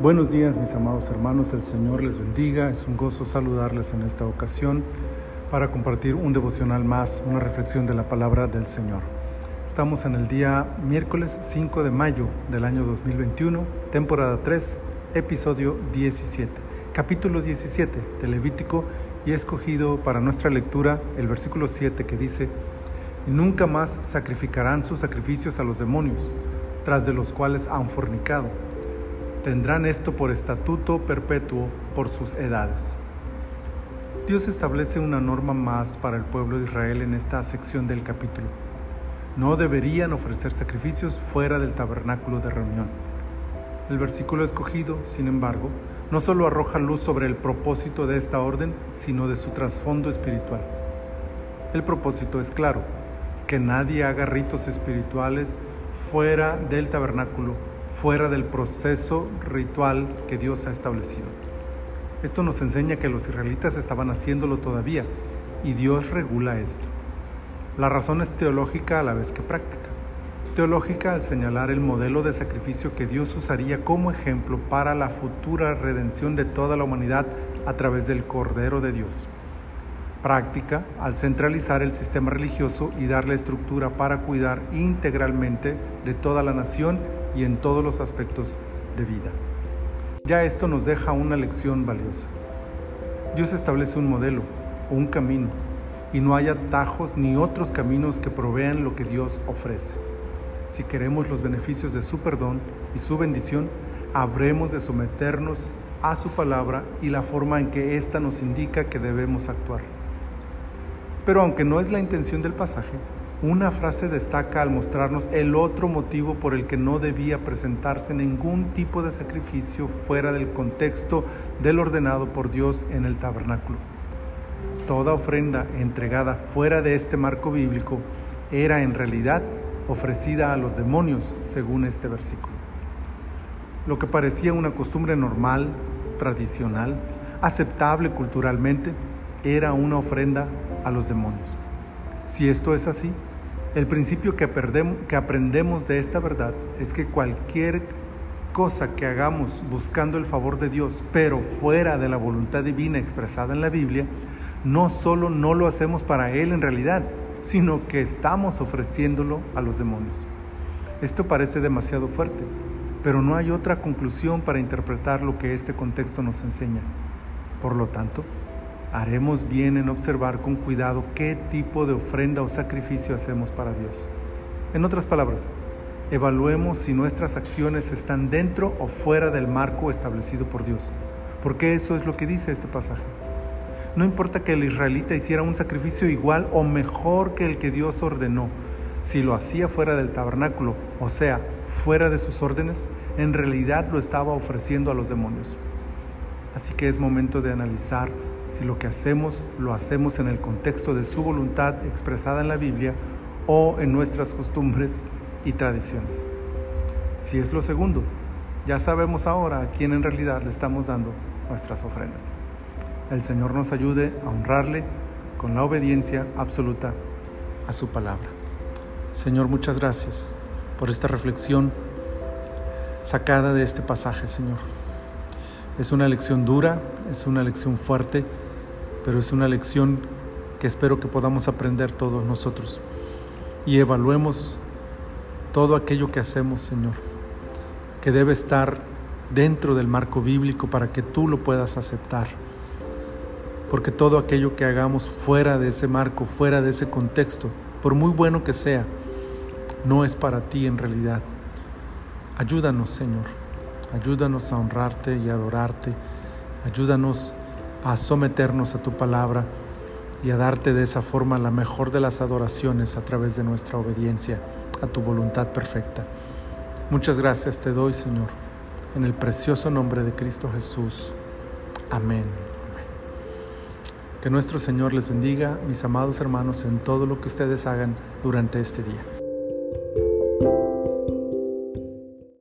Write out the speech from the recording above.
Buenos días mis amados hermanos, el Señor les bendiga, es un gozo saludarles en esta ocasión para compartir un devocional más, una reflexión de la palabra del Señor. Estamos en el día miércoles 5 de mayo del año 2021, temporada 3, episodio 17, capítulo 17 de Levítico y he escogido para nuestra lectura el versículo 7 que dice, y nunca más sacrificarán sus sacrificios a los demonios, tras de los cuales han fornicado tendrán esto por estatuto perpetuo por sus edades. Dios establece una norma más para el pueblo de Israel en esta sección del capítulo. No deberían ofrecer sacrificios fuera del tabernáculo de reunión. El versículo escogido, sin embargo, no solo arroja luz sobre el propósito de esta orden, sino de su trasfondo espiritual. El propósito es claro, que nadie haga ritos espirituales fuera del tabernáculo fuera del proceso ritual que Dios ha establecido. Esto nos enseña que los israelitas estaban haciéndolo todavía y Dios regula esto. La razón es teológica a la vez que práctica. Teológica al señalar el modelo de sacrificio que Dios usaría como ejemplo para la futura redención de toda la humanidad a través del Cordero de Dios. Práctica al centralizar el sistema religioso y darle estructura para cuidar integralmente de toda la nación y en todos los aspectos de vida. Ya esto nos deja una lección valiosa. Dios establece un modelo, un camino, y no hay atajos ni otros caminos que provean lo que Dios ofrece. Si queremos los beneficios de su perdón y su bendición, habremos de someternos a su palabra y la forma en que ésta nos indica que debemos actuar. Pero aunque no es la intención del pasaje, una frase destaca al mostrarnos el otro motivo por el que no debía presentarse ningún tipo de sacrificio fuera del contexto del ordenado por Dios en el tabernáculo. Toda ofrenda entregada fuera de este marco bíblico era en realidad ofrecida a los demonios, según este versículo. Lo que parecía una costumbre normal, tradicional, aceptable culturalmente, era una ofrenda a los demonios. Si esto es así, el principio que, aprendemos de esta verdad es que cualquier cosa que hagamos buscando el favor de Dios, pero fuera de la voluntad divina expresada en la Biblia, no solo no lo hacemos para Él en realidad, sino que estamos ofreciéndolo a los demonios. Esto parece demasiado fuerte, pero no hay otra conclusión para interpretar lo que este contexto nos enseña. Por lo tanto, haremos bien en observar con cuidado qué tipo de ofrenda o sacrificio hacemos para Dios. En otras palabras, evaluemos si nuestras acciones están dentro o fuera del marco establecido por Dios, porque eso es lo que dice este pasaje. No importa que el israelita hiciera un sacrificio igual o mejor que el que Dios ordenó, si lo hacía fuera del tabernáculo, o sea, fuera de sus órdenes, en realidad lo estaba ofreciendo a los demonios. Así que es momento de analizar si lo que hacemos lo hacemos en el contexto de su voluntad expresada en la Biblia o en nuestras costumbres y tradiciones. Si es lo segundo, ya sabemos ahora a quién en realidad le estamos dando nuestras ofrendas. El Señor nos ayude a honrarle con la obediencia absoluta a su palabra. Señor, muchas gracias por esta reflexión sacada de este pasaje, Señor. Es una lección dura, es una lección fuerte, pero es una lección que espero que podamos aprender todos nosotros y evaluemos todo aquello que hacemos, Señor, que debe estar dentro del marco bíblico para que tú lo puedas aceptar. Porque todo aquello que hagamos fuera de ese marco, fuera de ese contexto, por muy bueno que sea, no es para ti en realidad. Ayúdanos, Señor. Ayúdanos a honrarte y adorarte. Ayúdanos a someternos a tu palabra y a darte de esa forma la mejor de las adoraciones a través de nuestra obediencia a tu voluntad perfecta. Muchas gracias te doy, Señor, en el precioso nombre de Cristo Jesús. Amén. Que nuestro Señor les bendiga, mis amados hermanos, en todo lo que ustedes hagan durante este día.